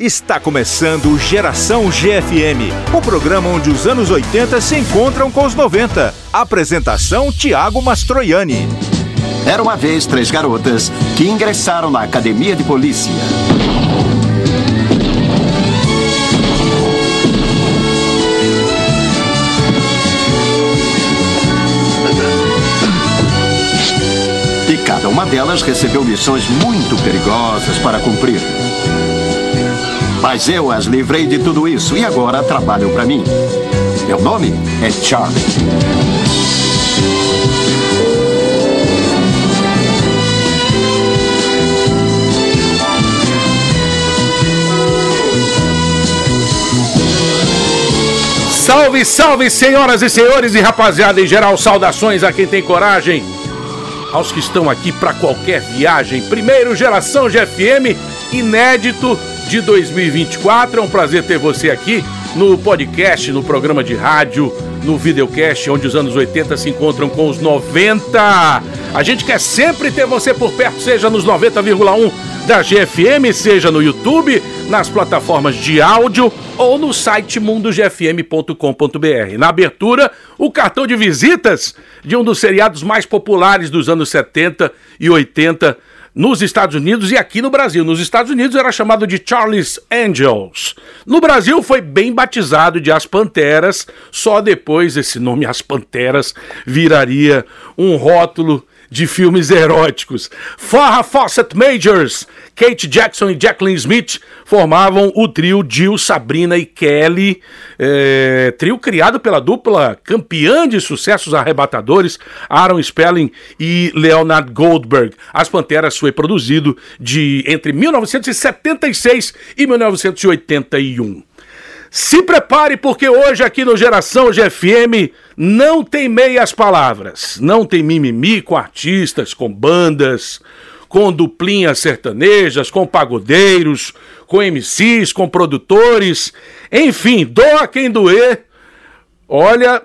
Está começando Geração GFM, o programa onde os anos 80 se encontram com os 90. Apresentação Tiago Mastroianni. Era uma vez três garotas que ingressaram na academia de polícia. E cada uma delas recebeu missões muito perigosas para cumprir. Mas eu as livrei de tudo isso e agora trabalham para mim. Meu nome é Charlie. Salve, salve, senhoras e senhores e rapaziada em geral, saudações a quem tem coragem, aos que estão aqui para qualquer viagem. Primeiro, Geração GFM, inédito de 2024. É um prazer ter você aqui no podcast, no programa de rádio, no videocast, onde os anos 80 se encontram com os 90. A gente quer sempre ter você por perto, seja nos 90,1 da GFM, seja no YouTube, nas plataformas de áudio ou no site mundogfm.com.br. Na abertura, o cartão de visitas de um dos seriados mais populares dos anos 70 e 80 nos Estados Unidos e aqui no Brasil. Nos Estados Unidos era chamado de Charlie's Angels. No Brasil foi bem batizado de As Panteras, só depois esse nome As Panteras viraria um rótulo de filmes eróticos. Farrah Fawcett Majors, Kate Jackson e Jacqueline Smith formavam o trio Jill, Sabrina e Kelly, é, trio criado pela dupla campeã de sucessos arrebatadores Aaron Spelling e Leonard Goldberg. As Panteras foi produzido de entre 1976 e 1981. Se prepare, porque hoje aqui no Geração GFM não tem meias palavras. Não tem mimimi com artistas, com bandas, com duplinhas sertanejas, com pagodeiros, com MCs, com produtores. Enfim, doa quem doer. Olha,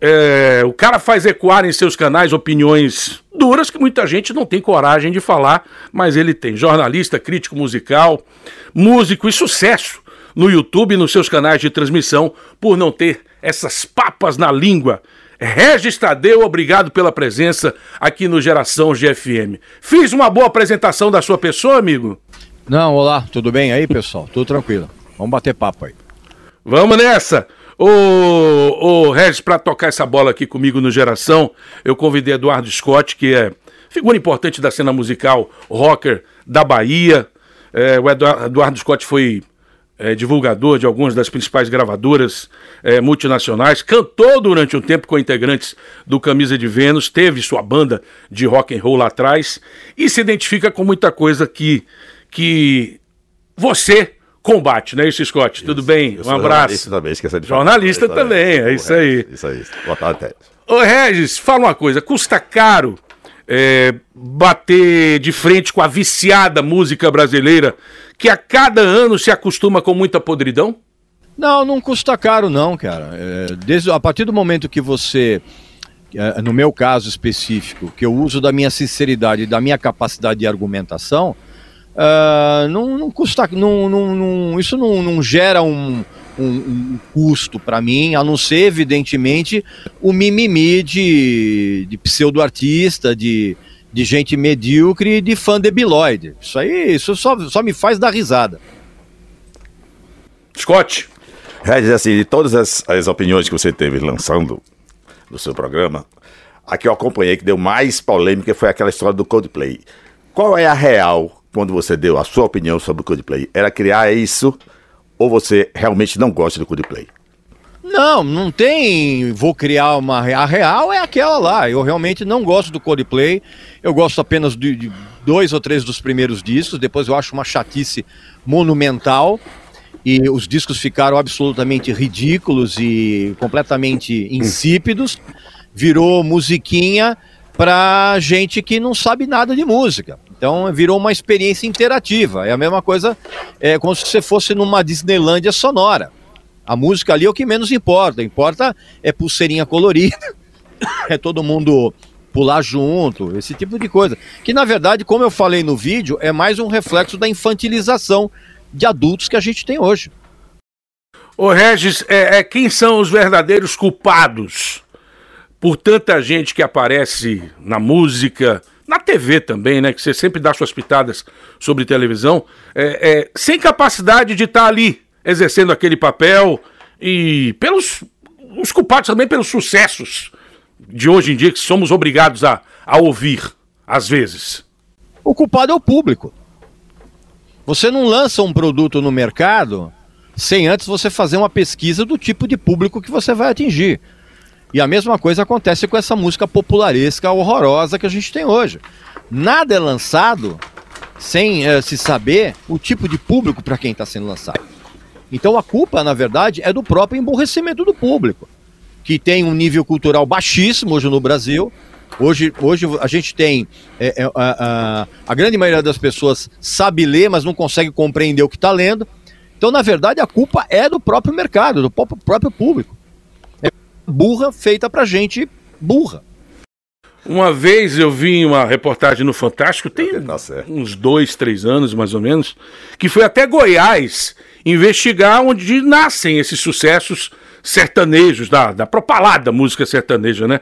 é, o cara faz ecoar em seus canais opiniões duras que muita gente não tem coragem de falar, mas ele tem. Jornalista, crítico musical, músico e sucesso no YouTube e nos seus canais de transmissão por não ter essas papas na língua. Regis Tadeu, obrigado pela presença aqui no Geração GFM. Fiz uma boa apresentação da sua pessoa, amigo? Não, olá, tudo bem aí, pessoal? Tudo tranquilo. Vamos bater papo aí. Vamos nessa! Ô, ô Regis, para tocar essa bola aqui comigo no Geração, eu convidei Eduardo Scott, que é figura importante da cena musical rocker da Bahia. É, o Eduardo Scott foi é, divulgador de algumas das principais gravadoras é, multinacionais, cantou durante um tempo com integrantes do Camisa de Vênus, teve sua banda de rock and roll lá atrás e se identifica com muita coisa que, que você combate, né, isso, Scott? Isso, Tudo bem? Um abraço. Também, esqueci de falar. Jornalista é também, é isso aí. Isso aí. Boa tarde, Ô, Regis, fala uma coisa, custa caro é, bater de frente com a viciada música brasileira que a cada ano se acostuma com muita podridão? Não, não custa caro não, cara. É, desde, a partir do momento que você, é, no meu caso específico, que eu uso da minha sinceridade da minha capacidade de argumentação, uh, não, não custa, não, não, não, isso não, não gera um, um, um custo para mim, a não ser, evidentemente, o mimimi de, de pseudo-artista, de, de gente medíocre e de fã debilóide. Isso aí isso só, só me faz dar risada. Scott. Regis, assim, de todas as, as opiniões que você teve lançando no seu programa, a que eu acompanhei que deu mais polêmica foi aquela história do Coldplay. Qual é a real quando você deu a sua opinião sobre o Coldplay? Era criar isso ou você realmente não gosta do Coldplay? Não, não tem. Vou criar uma. A real é aquela lá. Eu realmente não gosto do Coldplay. Eu gosto apenas de, de dois ou três dos primeiros discos. Depois eu acho uma chatice monumental. E os discos ficaram absolutamente ridículos e completamente insípidos. Virou musiquinha para gente que não sabe nada de música. Então virou uma experiência interativa. É a mesma coisa, é como se você fosse numa Disneylândia sonora. A música ali é o que menos importa. Importa é pulseirinha colorida, é todo mundo pular junto, esse tipo de coisa. Que na verdade, como eu falei no vídeo, é mais um reflexo da infantilização de adultos que a gente tem hoje. Ô Regis, é, é, quem são os verdadeiros culpados por tanta gente que aparece na música, na TV também, né? Que você sempre dá suas pitadas sobre televisão, é, é, sem capacidade de estar tá ali exercendo aquele papel e pelos os culpados também pelos sucessos de hoje em dia que somos obrigados a, a ouvir, às vezes. O culpado é o público. Você não lança um produto no mercado sem antes você fazer uma pesquisa do tipo de público que você vai atingir. E a mesma coisa acontece com essa música popularesca horrorosa que a gente tem hoje. Nada é lançado sem uh, se saber o tipo de público para quem está sendo lançado. Então a culpa, na verdade, é do próprio emborrecimento do público, que tem um nível cultural baixíssimo hoje no Brasil. Hoje, hoje a gente tem. É, é, a, a, a grande maioria das pessoas sabe ler, mas não consegue compreender o que está lendo. Então, na verdade, a culpa é do próprio mercado, do próprio público burra feita pra gente burra. Uma vez eu vi uma reportagem no Fantástico, tem tá uns dois, três anos mais ou menos, que foi até Goiás investigar onde nascem esses sucessos sertanejos, da, da propalada música sertaneja, né?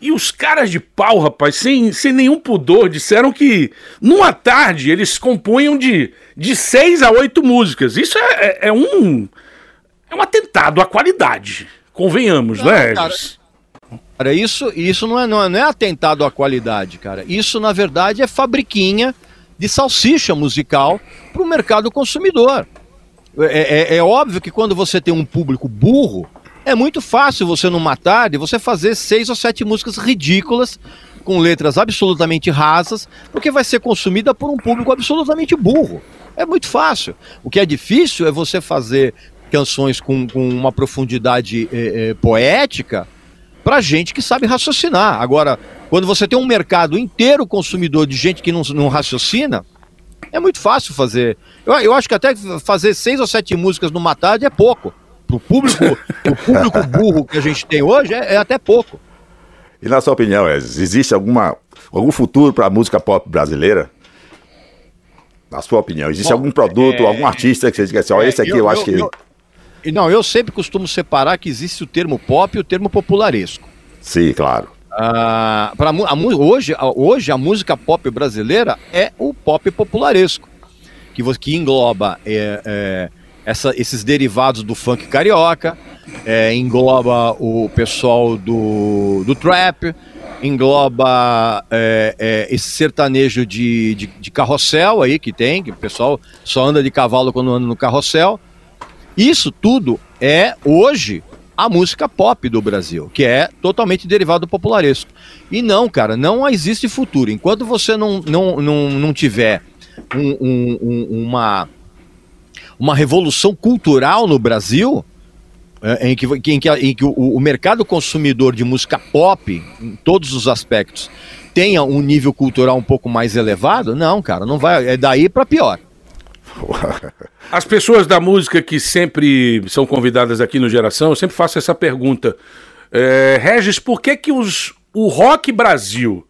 E os caras de pau, rapaz, sem, sem nenhum pudor, disseram que numa tarde eles compunham de, de seis a oito músicas. Isso é, é, é um, é um atentado à qualidade. Convenhamos, não, né, cara, cara, isso, isso não, é, não, é, não é atentado à qualidade, cara. Isso, na verdade, é fabriquinha de salsicha musical para o mercado consumidor. É, é, é, óbvio que quando você tem um público burro, é muito fácil você, numa tarde, você fazer seis ou sete músicas ridículas, com letras absolutamente rasas, porque vai ser consumida por um público absolutamente burro. É muito fácil. O que é difícil é você fazer canções com, com uma profundidade é, é, poética para gente que sabe raciocinar. Agora, quando você tem um mercado inteiro consumidor de gente que não, não raciocina, é muito fácil fazer. Eu, eu acho que até fazer seis ou sete músicas numa tarde é pouco. Pro público, pro público burro que a gente tem hoje é, é até pouco. E na sua opinião, existe alguma, algum futuro para a música pop brasileira? Na sua opinião, existe Bom, algum produto, é... algum artista que você diga assim, ó, é, esse aqui eu, eu acho eu, que. Não, eu sempre costumo separar que existe o termo pop e o termo popularesco. Sim, claro. Ah, pra, a, hoje, hoje a música pop brasileira é o pop popularesco, que, que engloba é, é, essa, esses derivados do funk carioca, é, engloba o pessoal do, do trap, engloba é, é, esse sertanejo de, de, de, carrossel aí que tem, que o pessoal só anda de cavalo quando anda no carrossel. Isso tudo é, hoje, a música pop do Brasil, que é totalmente derivado do popularesco. E não, cara, não existe futuro. Enquanto você não, não, não, não tiver um, um, um, uma, uma revolução cultural no Brasil, é, em que, em que, em que o, o mercado consumidor de música pop, em todos os aspectos, tenha um nível cultural um pouco mais elevado, não, cara, não vai. É daí para pior. As pessoas da música que sempre são convidadas aqui no Geração, eu sempre faço essa pergunta. É, Regis, por que, que os, o rock Brasil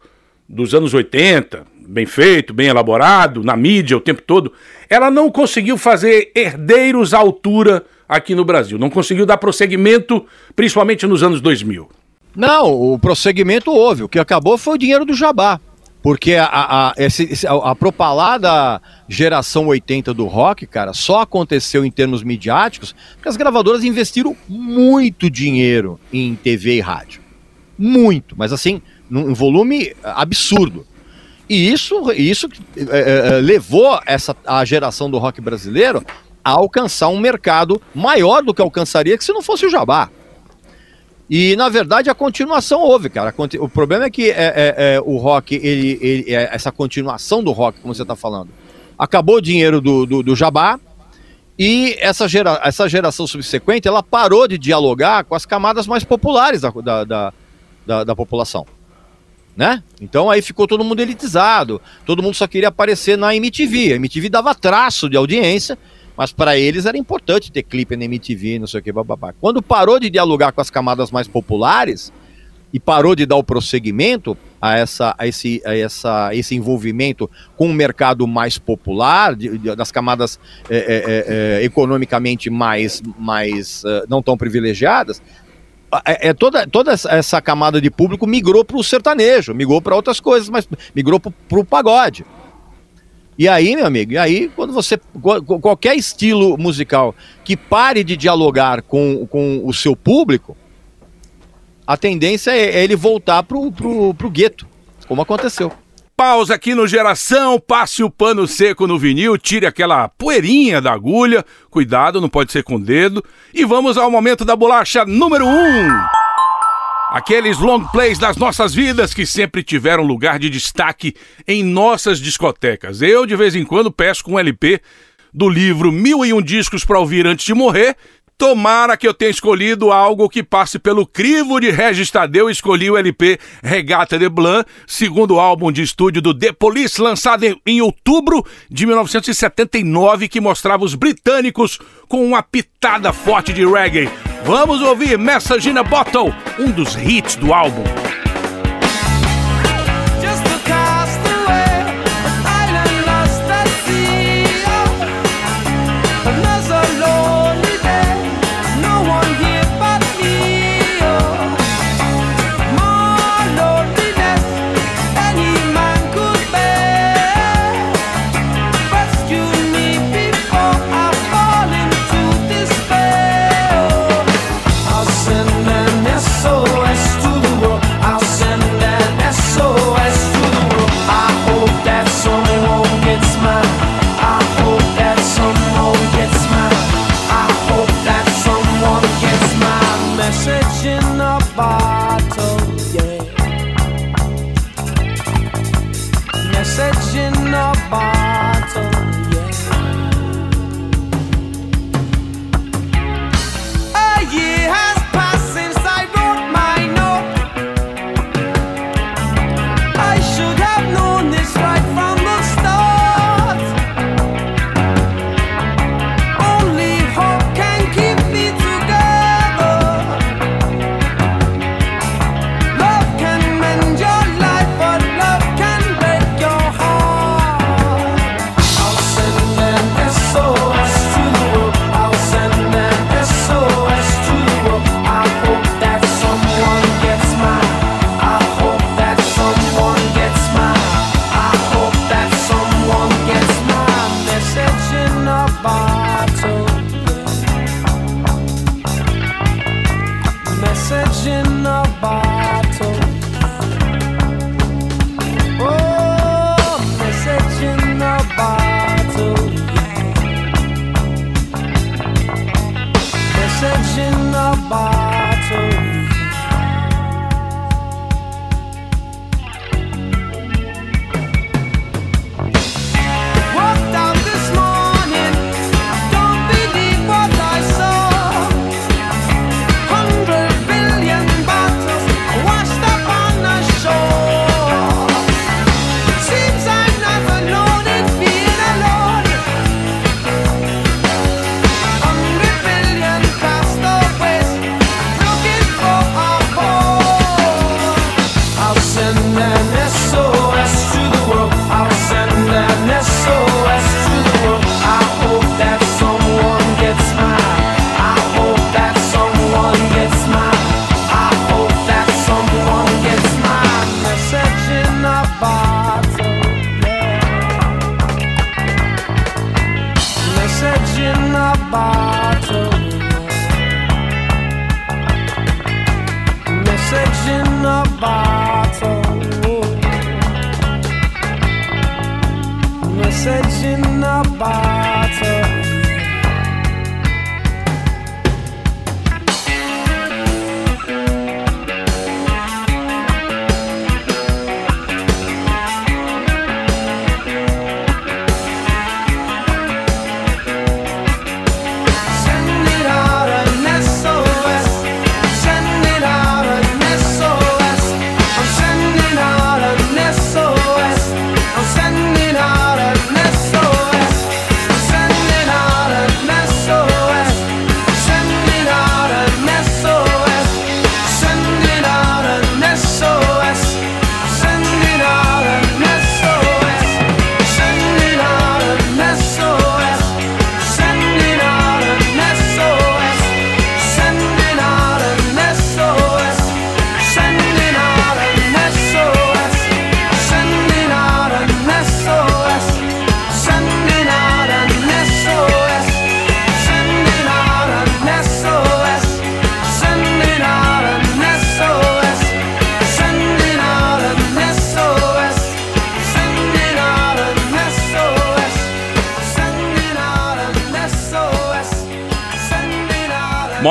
dos anos 80, bem feito, bem elaborado, na mídia o tempo todo, ela não conseguiu fazer herdeiros à altura aqui no Brasil? Não conseguiu dar prosseguimento, principalmente nos anos 2000? Não, o prosseguimento houve. O que acabou foi o dinheiro do jabá. Porque a, a, a, a propalada geração 80 do rock, cara, só aconteceu em termos midiáticos porque as gravadoras investiram muito dinheiro em TV e rádio. Muito, mas assim, num volume absurdo. E isso, isso é, é, levou essa, a geração do rock brasileiro a alcançar um mercado maior do que alcançaria que se não fosse o Jabá. E, na verdade, a continuação houve, cara. O problema é que é, é, é o rock, ele, ele é essa continuação do rock, como você está falando, acabou o dinheiro do, do, do Jabá e essa, gera, essa geração subsequente, ela parou de dialogar com as camadas mais populares da, da, da, da, da população. Né? Então aí ficou todo mundo elitizado, todo mundo só queria aparecer na MTV. A MTV dava traço de audiência mas para eles era importante ter clipe na MTV, não sei o que, bababá. Quando parou de dialogar com as camadas mais populares e parou de dar o prosseguimento, a, essa, a, esse, a essa, esse envolvimento com um mercado mais popular, de, de, das camadas é, é, é, economicamente mais, mais uh, não tão privilegiadas, é, é, toda, toda essa camada de público migrou para o sertanejo, migrou para outras coisas, mas migrou para o pagode. E aí, meu amigo, e aí quando você. Qualquer estilo musical que pare de dialogar com, com o seu público, a tendência é, é ele voltar pro, pro, pro gueto, como aconteceu. Pausa aqui no Geração, passe o pano seco no vinil, tire aquela poeirinha da agulha, cuidado, não pode ser com o dedo, e vamos ao momento da bolacha número 1. Um. Aqueles long plays das nossas vidas que sempre tiveram lugar de destaque em nossas discotecas. Eu, de vez em quando, pesco um LP do livro Mil e Um Discos para Ouvir Antes de Morrer Tomara que eu tenha escolhido algo que passe pelo crivo de Regis Tadeu. Escolhi o LP Regata de Blanc, segundo álbum de estúdio do The Police, lançado em outubro de 1979, que mostrava os britânicos com uma pitada forte de reggae. Vamos ouvir Message in a Bottle, um dos hits do álbum.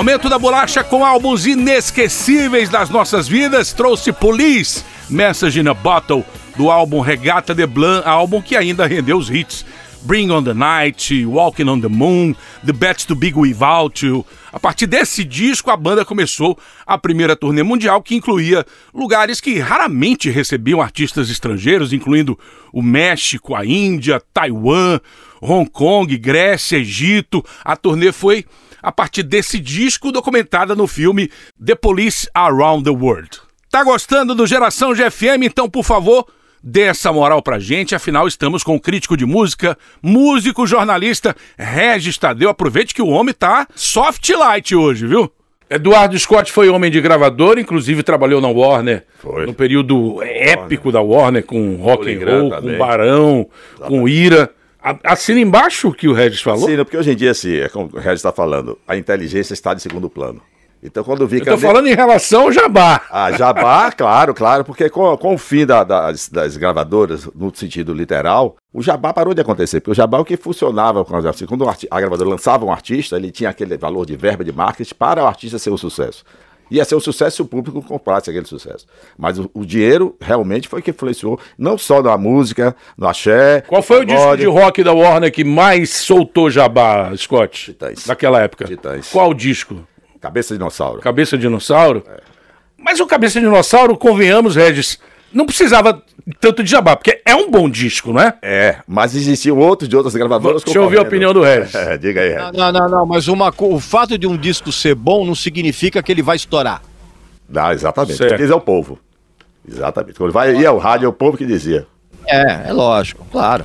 Momento da bolacha com álbuns inesquecíveis das nossas vidas. Trouxe Police, Message in a Bottle, do álbum Regata de Blanc, álbum que ainda rendeu os hits. Bring on the Night, Walking on the Moon, The Bats to Big Without You. A partir desse disco, a banda começou a primeira turnê mundial que incluía lugares que raramente recebiam artistas estrangeiros, incluindo o México, a Índia, Taiwan, Hong Kong, Grécia, Egito. A turnê foi a partir desse disco documentada no filme The Police Around the World. Tá gostando do Geração GFM? Então, por favor, dê essa moral pra gente, afinal estamos com o crítico de música, músico, jornalista Regis Tadeu. Aproveite que o homem tá soft light hoje, viu? Eduardo Scott foi homem de gravador, inclusive trabalhou na Warner Foi. no período épico da Warner com rock and roll, também. com Barão, com Ira. Assina embaixo o que o Regis falou. Sim, porque hoje em dia, assim, é como o Regis está falando, a inteligência está de segundo plano. Então, quando fica. Eu tô falando em relação ao Jabá. Ah, Jabá, claro, claro, porque com, com o fim da- das, das gravadoras, no sentido literal, o Jabá parou de acontecer. Porque o Jabá é o que funcionava assim, quando a gravadora lançava um artista, ele tinha aquele valor de verba de marketing para o artista ser um sucesso. Ia ser um sucesso se o público comprasse aquele sucesso. Mas o, o dinheiro realmente foi que influenciou, não só na música, no axé. Qual foi o disco de rock da Warner que mais soltou Jabá, Scott? Titãs. Naquela época. Titãs. Qual o disco? Cabeça de dinossauro. Cabeça de Dinossauro? É. Mas o Cabeça de Dinossauro, convenhamos, Regis, não precisava tanto de Jabá, porque é um bom disco, não é? É, mas existiam outros de outras gravadoras. Deixa eu ouvir a opinião do Regis. É, diga aí, Regis. Não, não, não, mas uma, o fato de um disco ser bom não significa que ele vai estourar. Não, exatamente. Certo. Quem diz é o povo. Exatamente. Quando vai ia ao rádio, é o povo que dizia. É, é lógico, claro.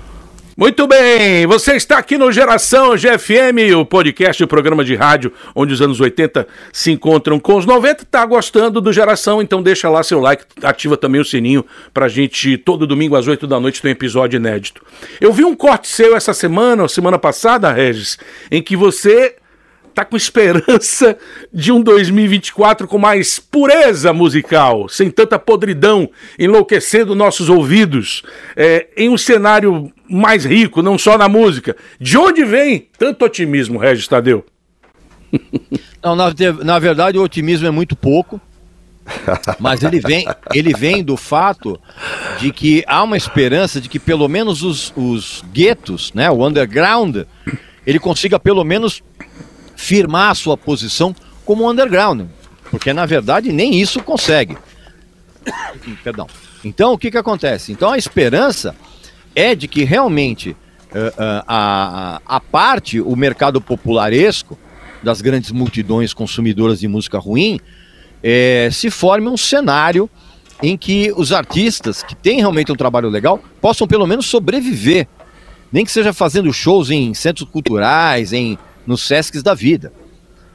Muito bem, você está aqui no Geração GFM, o podcast, o programa de rádio onde os anos 80 se encontram com os 90. Tá gostando do Geração? Então deixa lá seu like, ativa também o sininho pra gente todo domingo às 8 da noite tem um episódio inédito. Eu vi um corte seu essa semana, ou semana passada, Regis, em que você tá com esperança de um 2024 com mais pureza musical, sem tanta podridão enlouquecendo nossos ouvidos, é, em um cenário mais rico, não só na música. De onde vem tanto otimismo, Regis Tadeu? Não, na, na verdade o otimismo é muito pouco, mas ele vem, ele vem do fato de que há uma esperança de que pelo menos os, os guetos, né, o underground, ele consiga pelo menos firmar a sua posição como underground, porque na verdade nem isso consegue. Perdão. Então o que que acontece? Então a esperança é de que realmente eh, eh, a, a, parte, o mercado popularesco das grandes multidões consumidoras de música ruim, eh, se forme um cenário em que os artistas que têm realmente um trabalho legal possam pelo menos sobreviver, nem que seja fazendo shows em centros culturais, em nos Sescs da vida.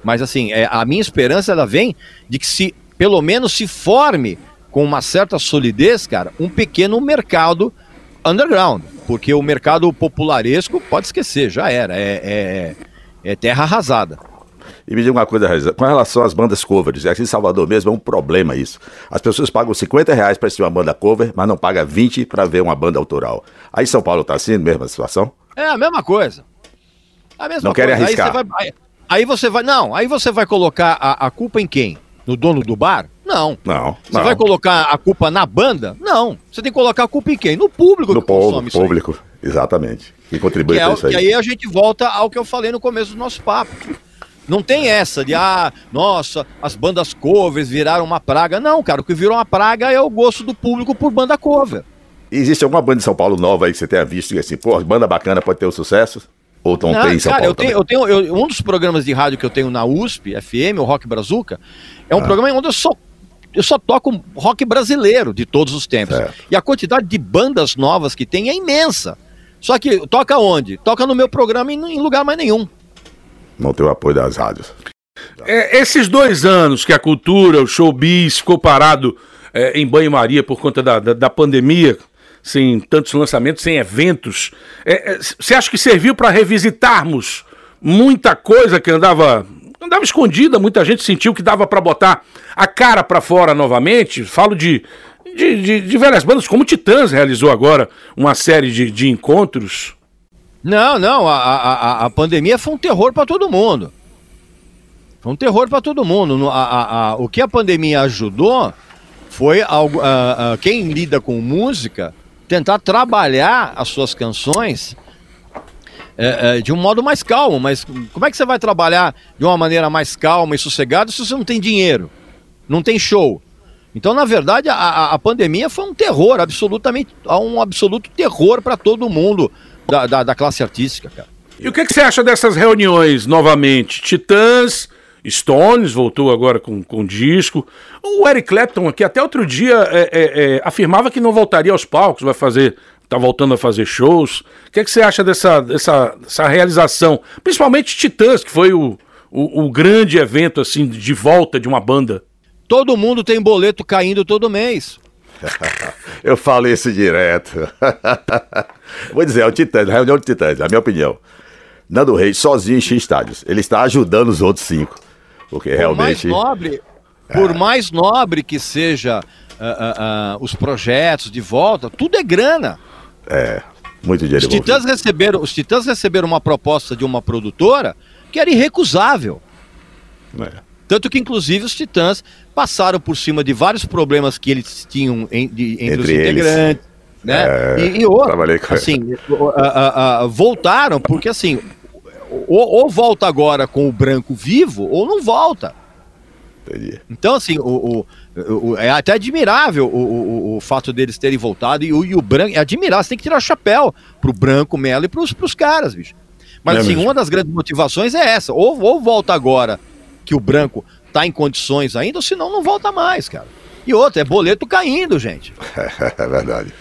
Mas assim, é, a minha esperança ela vem de que se pelo menos se forme com uma certa solidez, cara, um pequeno mercado underground, porque o mercado popularesco pode esquecer, já era, é, é, é terra arrasada. E me diga uma coisa, com relação às bandas covers, aqui em Salvador mesmo é um problema isso. As pessoas pagam 50 reais para assistir uma banda cover, mas não pagam 20 para ver uma banda autoral. Aí em São Paulo tá assim, mesma situação? É a mesma coisa. A mesma Não querem coisa. Aí arriscar. você vai- Aí, aí você vai, não, aí você vai colocar a, a culpa em quem? No dono do bar? Não. Não. Você não. vai colocar a culpa na banda? Não. Você tem que colocar a culpa em quem? No público no que povo, consome isso aí. público, exatamente. Que contribui é, para o- isso aí. que aí a gente volta ao que eu falei no começo do nosso papo. Não tem essa de, ah, nossa, as bandas covers viraram uma praga. Não, cara, o que virou uma praga é o gosto do público por banda cover. E Existe alguma banda de São Paulo nova aí que você tenha visto que assim, pô, banda bacana pode ter um sucesso? Ou não, tem em São cara, Paulo eu tenho, eu tenho eu- um dos programas de rádio que eu tenho na USP, FM, o Rock Brazuca, é um Ah. programa onde eu só, eu só toco rock brasileiro de todos os tempos. Certo. E a quantidade de bandas novas que tem é imensa. Só que toca onde? Toca no meu programa e em lugar mais nenhum. Não tem o apoio das rádios. É, esses dois anos que a cultura, o showbiz ficou parado é, em banho-maria por conta da, da, da pandemia, sem tantos lançamentos, sem eventos, você acha que serviu para revisitarmos muita coisa que andava andava escondida, muita gente sentiu que dava para botar a cara para fora novamente? Falo de, de, de, de velhas bandas, como Titãs realizou agora uma série de, de encontros. Não, não, a, a, a- pandemia foi um terror para todo mundo. Foi um terror para todo mundo. A, a, a, o que a pandemia ajudou foi algo, quem lida com música tentar trabalhar as suas canções é, é, de um modo mais calmo. Mas como é que você vai trabalhar de uma maneira mais calma e sossegada se você não tem dinheiro, não tem show? Então, na verdade, a, a pandemia foi um terror, absolutamente, um absoluto terror para todo mundo da, da, da, classe artística, cara. E o que, que, você acha dessas reuniões novamente? Titãs, Stones voltou agora com, com disco. O Eric Clapton aqui até outro dia é, é, é, afirmava que não voltaria aos palcos, vai fazer tá voltando a fazer shows. O que, é que você acha dessa, dessa, dessa realização? Principalmente Titãs, que foi o, o, o, grande evento assim de volta de uma banda. Todo mundo tem boleto caindo todo mês. Eu falo isso direto. Vou dizer, é o Titãs, a reunião de Titãs, a minha opinião. Nando Reis sozinho enche estádios. Ele está ajudando os outros cinco. Porque por realmente. Mais nobre, é. Por mais nobre que seja uh, uh, uh, os projetos de volta, tudo é grana. É, muito dinheiro. Os titãs, receberam, os titãs receberam uma proposta de uma produtora que era irrecusável. É. Tanto que, inclusive, os titãs passaram por cima de vários problemas que eles tinham em, de, entre, entre, os integrantes. Né? É, e, e outro, assim, voltaram, porque assim, ou, ou, volta agora com o branco vivo, ou não volta. Entendi. Então, assim, o, o, o, é até admirável o, o, fato deles terem voltado. E o, e o branco, é admirável, você tem que tirar o chapéu pro branco, Melo e pros, pros caras, bicho. Mas, é assim, mesmo. uma das grandes motivações é essa. Ou, ou volta agora que o branco tá em condições ainda, ou senão não volta mais, cara. E outra, é boleto caindo, gente. é verdade.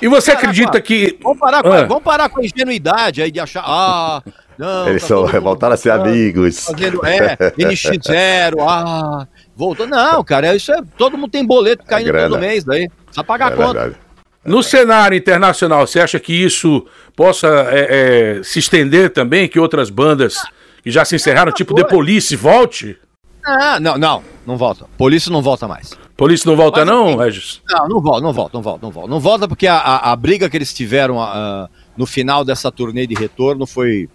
E você acredita que. Vamos parar, com, ah. vamos parar com a ingenuidade aí de achar. Ah, não. Eles tá são, voltaram a ser amigos. Fazendo, é, NX0, ah, voltou. Não, cara, isso é. Todo mundo tem boleto caindo é todo mês daí. Precisa pagar é a conta. Verdade. No cenário internacional, você acha que isso possa é, é, se estender também? Que outras bandas que já se encerraram, tipo The Police, volte? Ah, não, não, não volta. Polícia não volta mais. Polícia não volta, Mas, não, Regis? Não, não volta, não volta, não volta, não volta. Não volta porque a, a, a briga que eles tiveram uh, no final dessa turnê de retorno foi.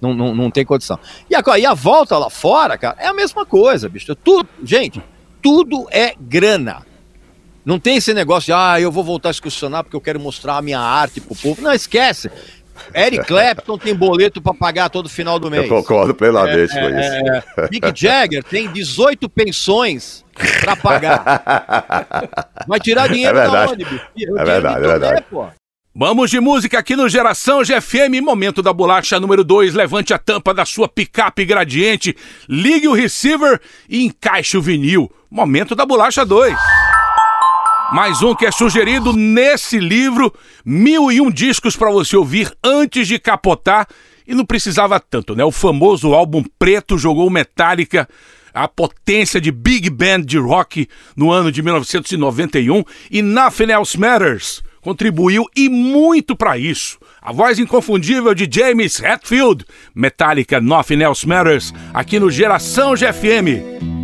Não, não, não tem condição. E a, e a volta lá fora, cara, é a mesma coisa, bicho. Tudo, gente, tudo é grana. Não tem esse negócio de, ah, eu vou voltar a excursionar porque eu quero mostrar a minha arte pro povo. Não, esquece. Eric Clapton tem boleto para pagar todo final do mês. Eu concordo plenamente é, com isso. É, é. Mick Jagger tem 18 pensões para pagar. Vai tirar dinheiro é da onde, bicho? É verdade, é verdade. Pô. Vamos de música aqui no Geração GFM, momento da bolacha número 2. Levante a tampa da sua picape gradiente, ligue o receiver e encaixe o vinil. Momento da bolacha 2. Mais um que é sugerido nesse livro, mil e um discos para você ouvir antes de capotar. E não precisava tanto, né? O famoso álbum preto jogou Metallica a potência de big band de rock no ano de 1991 e Nothing Else Matters contribuiu e muito para isso. A voz inconfundível de James Hetfield, Metallica Nothing Else Matters, aqui no Geração GFM.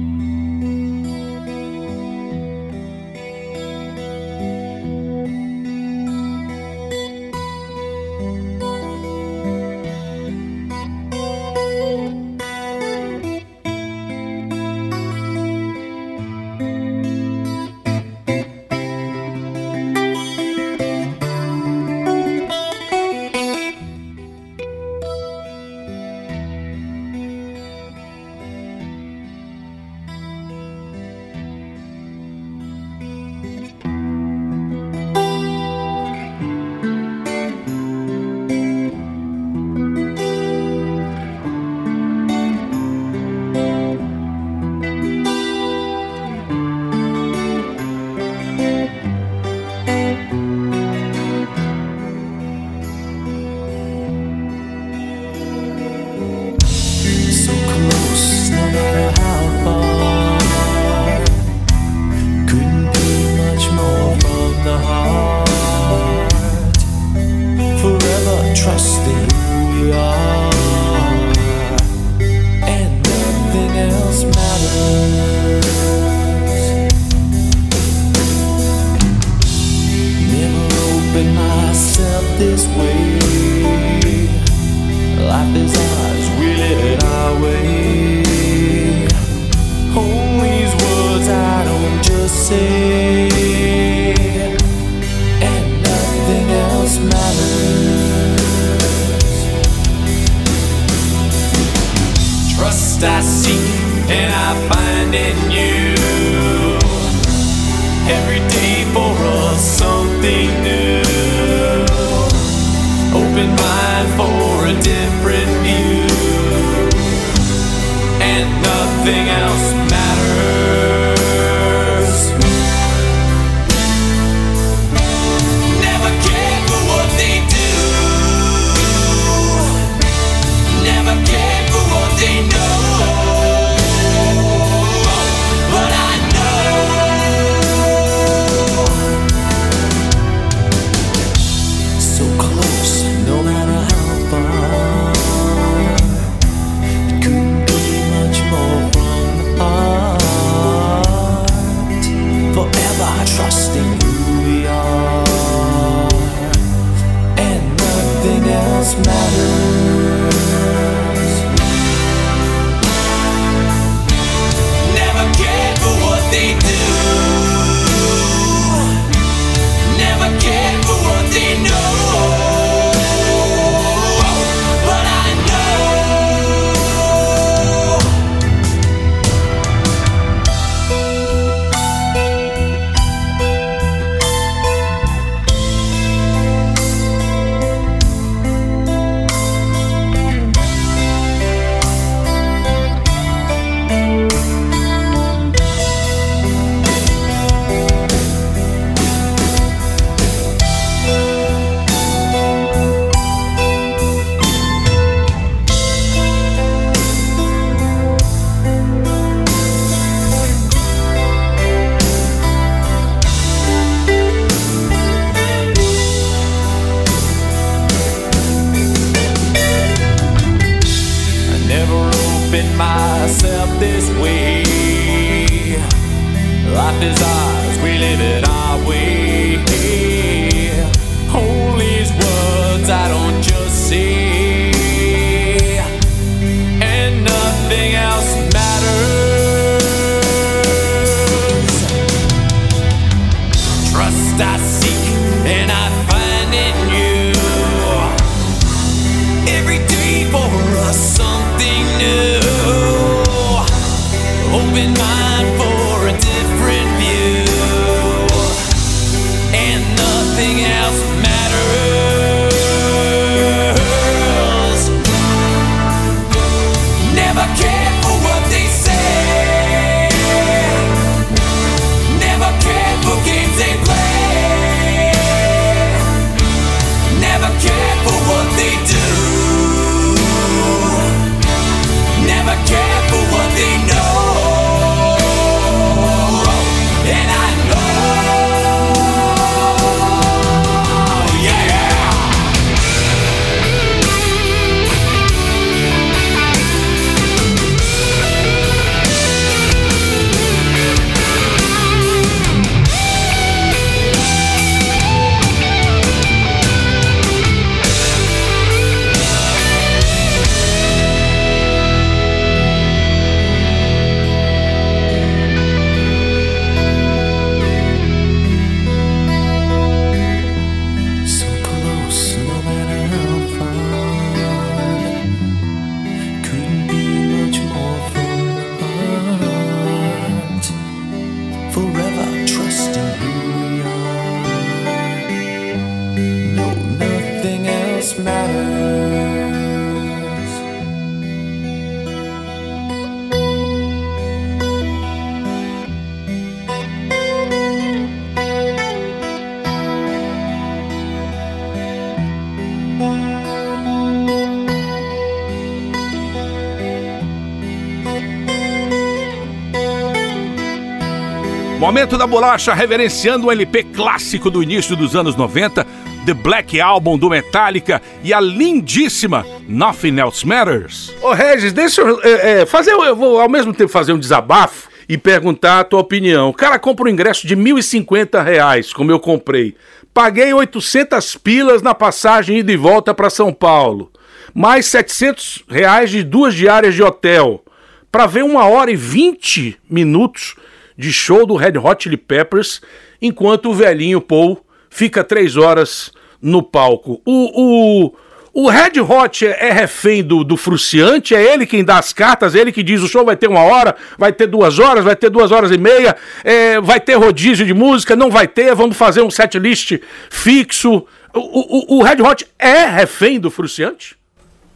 Momento da Bolacha reverenciando um LP clássico do início dos anos 90, The Black Album do Metallica e a lindíssima Nothing Else Matters. Ô Regis, deixa eu é, é, fazer, eu vou ao mesmo tempo fazer um desabafo e perguntar a tua opinião. O cara compra um ingresso de 1.050 reais, como eu comprei. Paguei 800 pilas na passagem ida e volta para São Paulo. Mais 700 reais de duas diárias de hotel. Para ver uma hora e 20 minutos de show do Red Hot Chili Peppers, enquanto o velhinho Paul fica três horas no palco. O, o, o Red Hot é, é refém do, do Fruciante, é ele quem dá as cartas, é ele que diz o show vai ter uma hora, vai ter duas horas, vai ter duas horas e meia, é, vai ter rodízio de música, não vai ter, vamos fazer um setlist fixo. O, o, o Red Hot é refém do Fruciante?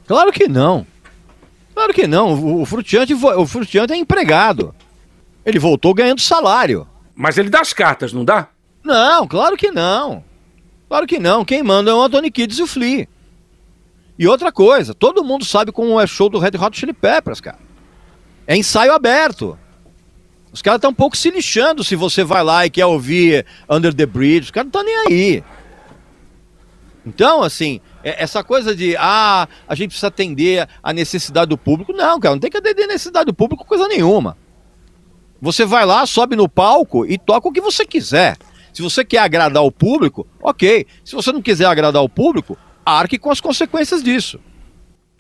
Claro que não. Claro que não. O, o Fruciante, o Fruciante é empregado. Ele voltou ganhando salário. Mas ele dá as cartas, não dá? Não, claro que não. Claro que não. Quem manda é o Anthony Kids e o Flea. E outra coisa, todo mundo sabe como é show do Red Hot Chili Peppers, cara. É ensaio aberto. Os caras estão um pouco se lixando se você vai lá e quer ouvir Under the Bridge. Os caras não estão nem aí. Então, assim, é- essa coisa de, ah, a gente precisa atender a necessidade do público. Não, cara, não tem que atender a necessidade do público coisa nenhuma. Você vai lá, sobe no palco e toca o que você quiser. Se você quer agradar o público, ok. Se você não quiser agradar o público, arque com as consequências disso.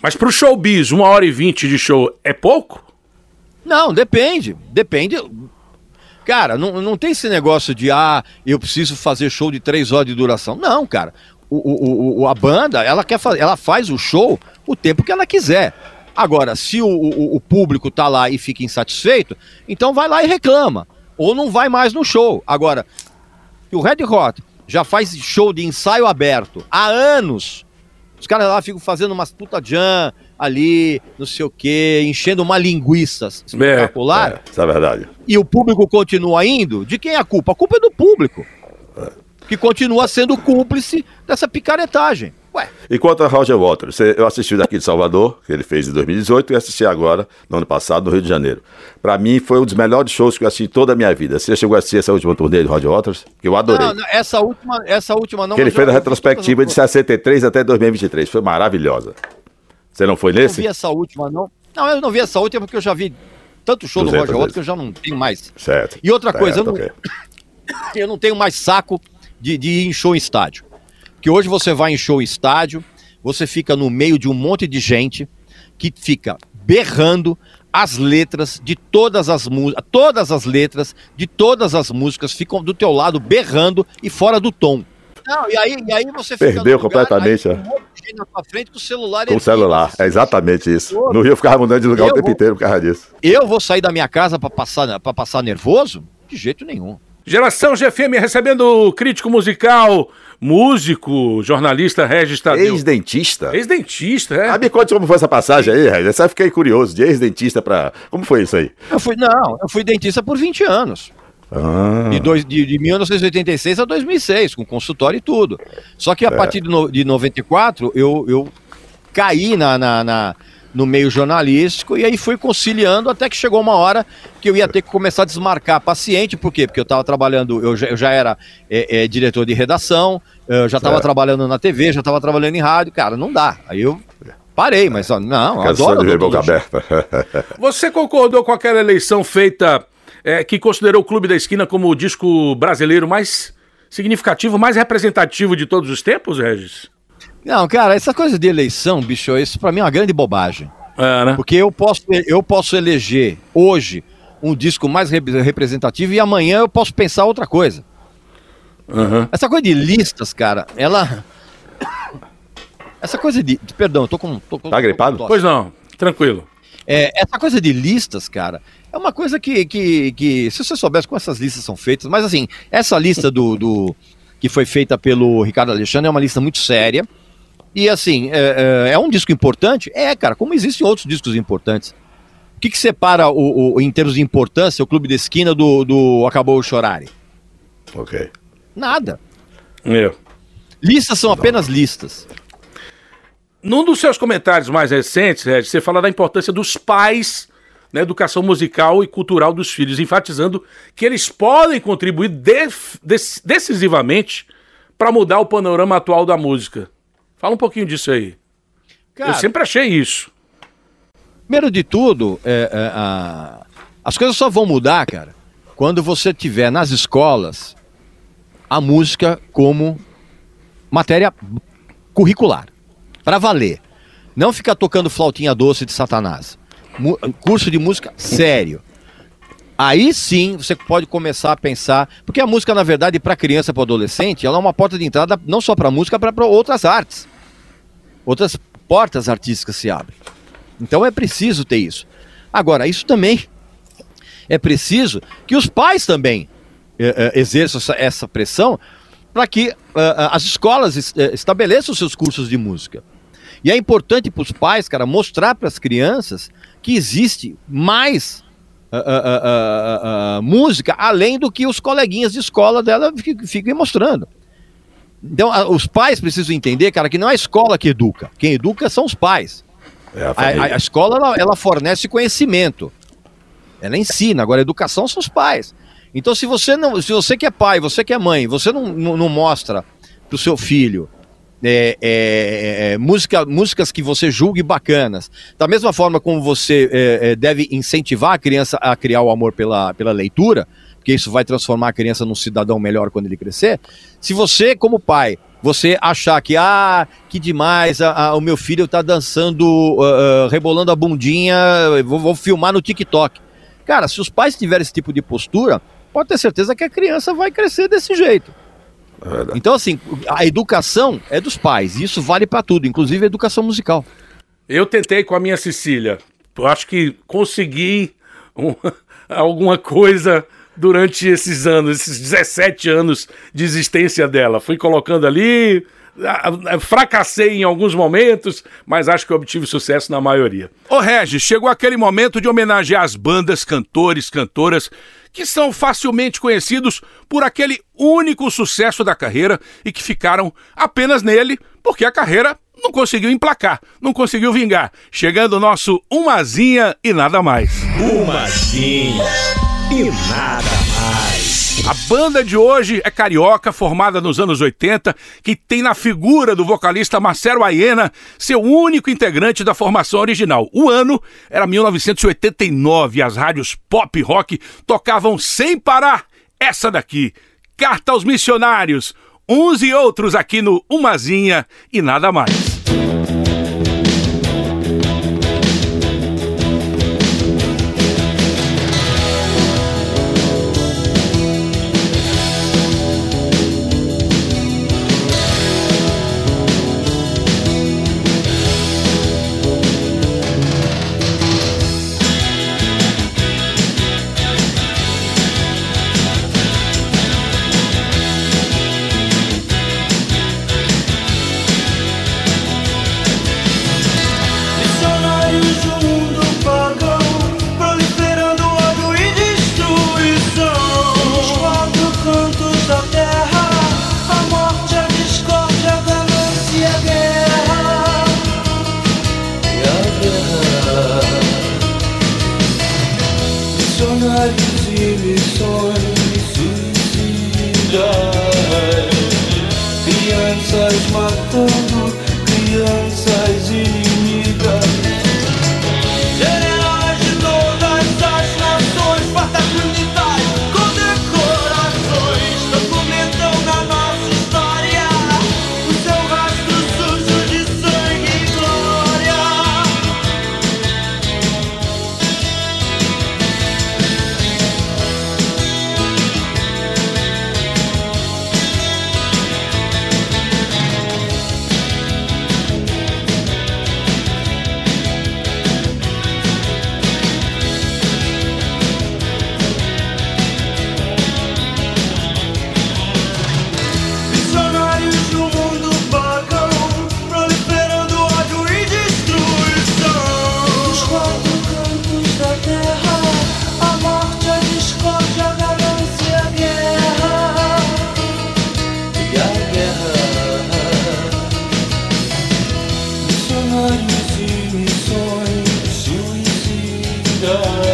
Mas pro showbiz, uma hora e vinte de show é pouco? Não, depende. Depende. Cara, não, não tem esse negócio de, ah, eu preciso fazer show de três horas de duração. Não, cara. O, o, o- a banda, ela, quer ela faz o show o tempo que ela quiser. Agora, se o, o, o público tá lá e fica insatisfeito, então vai lá e reclama. Ou não vai mais no show. Agora, o Red Hot já faz show de ensaio aberto há anos. Os caras lá ficam fazendo umas puta jam ali, não sei o quê, enchendo uma linguiça espetacular. É, isso é verdade. E o público continua indo, de quem é a culpa? A culpa é do público. Que continua sendo cúmplice dessa picaretagem. Ué, E quanto a Roger Waters, eu assisti daqui de Salvador, que ele fez em 2018, e assisti agora, no ano passado, no Rio de Janeiro. Pra mim, foi um dos melhores shows que eu assisti em toda a minha vida. Você chegou a assistir essa última turnê de Roger Waters? Que eu adorei. não, não, essa última, essa última não. que ele fez a retrospectiva de 63 até 2023. Foi maravilhosa. Você não foi Eu não nesse? vi essa última, não. Não, eu não vi essa última porque eu já vi tanto show do 200 Roger Waters que eu já não tenho mais. Certo. E outra coisa, eu não- ok. eu não tenho mais saco de, de ir em show em estádio. Porque hoje você vai em show estádio, você fica no meio de um monte de gente que fica berrando as letras de todas as músicas, todas as letras de todas as músicas ficam do teu lado berrando e fora do tom. Não, e aí, e aí você fica Perdeu lugar, completamente, aí é. um gente na tua frente com o celular Com o celular. É exatamente isso. No Rio eu ficava mudando de lugar o Eu tempo vou- inteiro por causa disso. Eu vou sair da minha casa pra passar, pra passar nervoso? De jeito nenhum. Geração GFM recebendo o crítico musical, músico, jornalista Regis Tadeu. Ex-dentista. Ex-dentista, é. Ah, me conte como foi essa passagem aí, Regis. Essa eu fiquei curioso. De ex-dentista pra. Como foi isso aí? Eu fui, não, eu fui dentista por 20 anos. Ah, De, dois, de, de 1986 a 2006, com consultório e tudo. Só que a partir de, no, de 94, eu, eu caí na, na, na- no meio jornalístico e aí fui conciliando até que chegou uma hora que eu ia ter que começar a desmarcar paciente. Por quê? Porque eu estava trabalhando, eu já, eu já era é, é, diretor de redação, eu já estava trabalhando na TV, já estava trabalhando em rádio. Cara, não dá. Aí eu parei, mas ó, não, adoro. de ver boca aberta. Você concordou com aquela eleição feita é, que considerou o Clube da Esquina como o disco brasileiro mais significativo, mais representativo de todos os tempos, Regis? Não, cara, essa coisa de eleição, bicho, isso pra mim é uma grande bobagem. É, né? Porque eu posso, eu posso eleger hoje um disco mais rep- representativo e amanhã eu posso pensar outra coisa. Aham. Essa coisa de listas, cara, ela. Essa coisa de. Perdão, eu tô com. Tô, Tá gripado? tô com tosse. Pois não, tranquilo. É, essa coisa de listas, cara, é uma coisa que, que, que. Se você soubesse como essas listas são feitas, mas assim, essa lista do. do que foi feita pelo Ricardo Alexandre é uma lista muito séria. E assim, é, é- é um disco importante? É, cara, como existem outros discos importantes. O que, que separa, o, o- em termos de importância, o Clube da Esquina do, do Acabou o Chorare? ok. Nada. Eu. Listas são apenas listas. Num dos seus comentários mais recentes, Regis, você fala da importância dos pais na educação musical e cultural dos filhos, enfatizando que eles podem contribuir def- dec- decisivamente para mudar o panorama atual da música. Fala um pouquinho disso aí. Cara, Eu sempre achei isso. Primeiro de tudo, é, é, a- as coisas só vão mudar, cara, quando você tiver nas escolas a música como matéria curricular, para valer. Não ficar tocando flautinha doce de Satanás. Mu- curso de música sério. Aí sim você pode começar a pensar, porque a música na verdade para criança, para adolescente, ela é uma porta de entrada não só para música, para outras artes. outras portas artísticas se abrem. Então é preciso ter isso. Agora, isso também é preciso que os pais também eh, eh, exerçam essa, pressão para que ah, ah, as escolas es- eh, estabeleçam seus cursos de música. E é importante para os pais, cara, mostrar para as crianças que existe mais ah, ah, ah, música além do que os coleguinhas de escola dela fi- fiquem mostrando. Então, a- os pais precisam entender, cara, que não é a escola que educa. Quem educa são os pais. É a A, a- escola ela, ela fornece conhecimento. Ela ensina. Agora, a educação são os pais. Então, se você não, se você que é pai, você que é mãe, você não, não, não mostra pro seu filho é, é, é, música, músicas que você julgue bacanas, da mesma forma como você é, é, deve incentivar a criança a criar o amor pela, pela leitura, porque isso vai transformar a criança num cidadão melhor quando ele crescer. Se você, como pai, você achar que, ah, que demais, a- a- o meu filho tá dançando, ah, rebolando a bundinha, vou, vou filmar no TikTok. Cara, se os pais tiverem esse tipo de postura, pode ter certeza que a criança vai crescer desse jeito. É. Então, assim, a educação é dos pais, e isso vale pra tudo, inclusive a educação musical. Eu tentei com a minha Cecília. Eu acho que consegui um- alguma coisa durante esses anos, esses 17 anos de existência dela. Fui colocando ali, fracassei em alguns momentos, mas acho que obtive sucesso na maioria. Ô Regis, chegou aquele momento de homenagear as bandas, cantores, cantoras que são facilmente conhecidos por aquele único sucesso da carreira e que ficaram apenas nele porque a carreira não conseguiu emplacar, não conseguiu vingar. Chegando o nosso umazinha e nada mais. Umazinha e nada mais. A banda de hoje é carioca, formada nos anos 80, que tem na figura do vocalista Marcelo Aiena seu único integrante da formação original. O ano era 1989 e as rádios pop rock tocavam sem parar essa daqui. Carta aos missionários, uns e outros aqui no Umazinha e nada mais. Oh.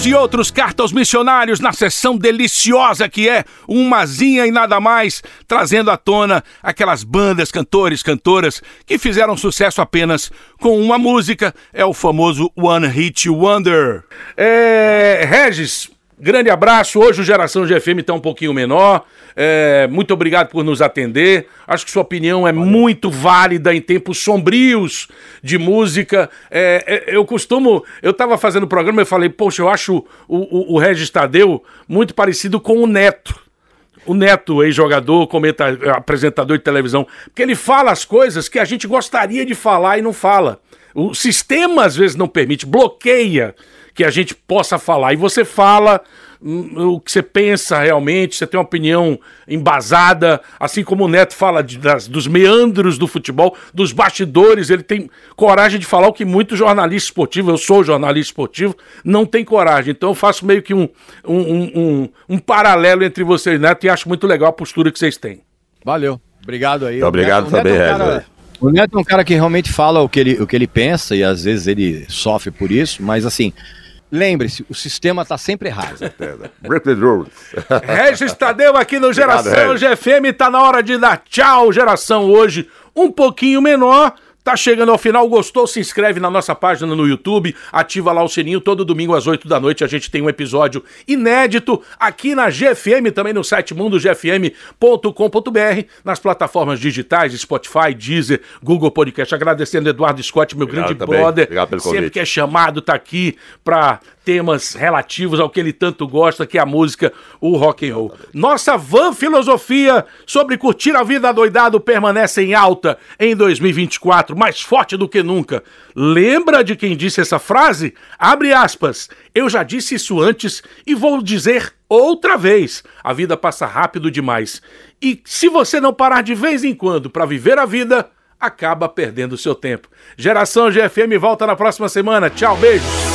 Uns e outros carta aos missionários na sessão deliciosa que é Umazinha e nada mais, trazendo à tona aquelas bandas, cantores, cantoras que fizeram sucesso apenas com uma música, é o famoso One Hit Wonder. É, Regis, grande abraço. Hoje o Geração GFM está um pouquinho menor. É, muito obrigado por nos atender. Acho que sua opinião é muito válida em tempos sombrios de música. É, é, eu costumo. Eu estava fazendo o programa e falei, poxa, eu acho o, o, o Regis Tadeu muito parecido com o Neto. O Neto, ex-jogador, apresentador de televisão. Porque ele fala as coisas que a gente gostaria de falar e não fala. O sistema às vezes não permite, bloqueia que a gente possa falar. E você fala hum, o que você pensa realmente, você tem uma opinião embasada, assim como o Neto fala de- das- dos meandros do futebol, dos bastidores, ele tem coragem de falar o que muitos jornalistas esportivos, eu sou jornalista esportivo, não tem coragem. Então eu faço meio que um, um, um, um- um paralelo entre você e o Neto e acho muito legal a postura que vocês têm. Valeu. Obrigado aí. Obrigado Neto- o Neto também, é um cara-. O Neto é um cara que realmente fala o que, ele, o que ele pensa e às vezes ele sofre por isso, mas assim, lembre-se, o sistema tá sempre errado. Break the rules. Regis Tadeu aqui no Geração Regis. GFM, tá na hora de dar tchau, Geração hoje um pouquinho menor. Tá chegando ao final, gostou? Se inscreve na nossa página no YouTube, ativa lá o sininho. Todo domingo às 8 da noite a gente tem um episódio inédito aqui na GFM, também no site mundogfm.com.br, nas plataformas digitais, Spotify, Deezer, Google Podcast. Agradecendo Eduardo Scott, meu Obrigado grande também. brother. Obrigado pelo Sempre convite. que é chamado, tá aqui pra temas relativos ao que ele tanto gosta, que é a música, o rock and roll. Nossa van filosofia sobre curtir a vida doidado permanece em alta em 2024, mais forte do que nunca. Lembra de quem disse essa frase? Abre aspas. Eu já disse isso antes e vou dizer outra vez. A vida passa rápido demais. E se você não parar de vez em quando para viver a vida, acaba perdendo seu tempo. Geração GFM volta na próxima semana. Tchau, beijos.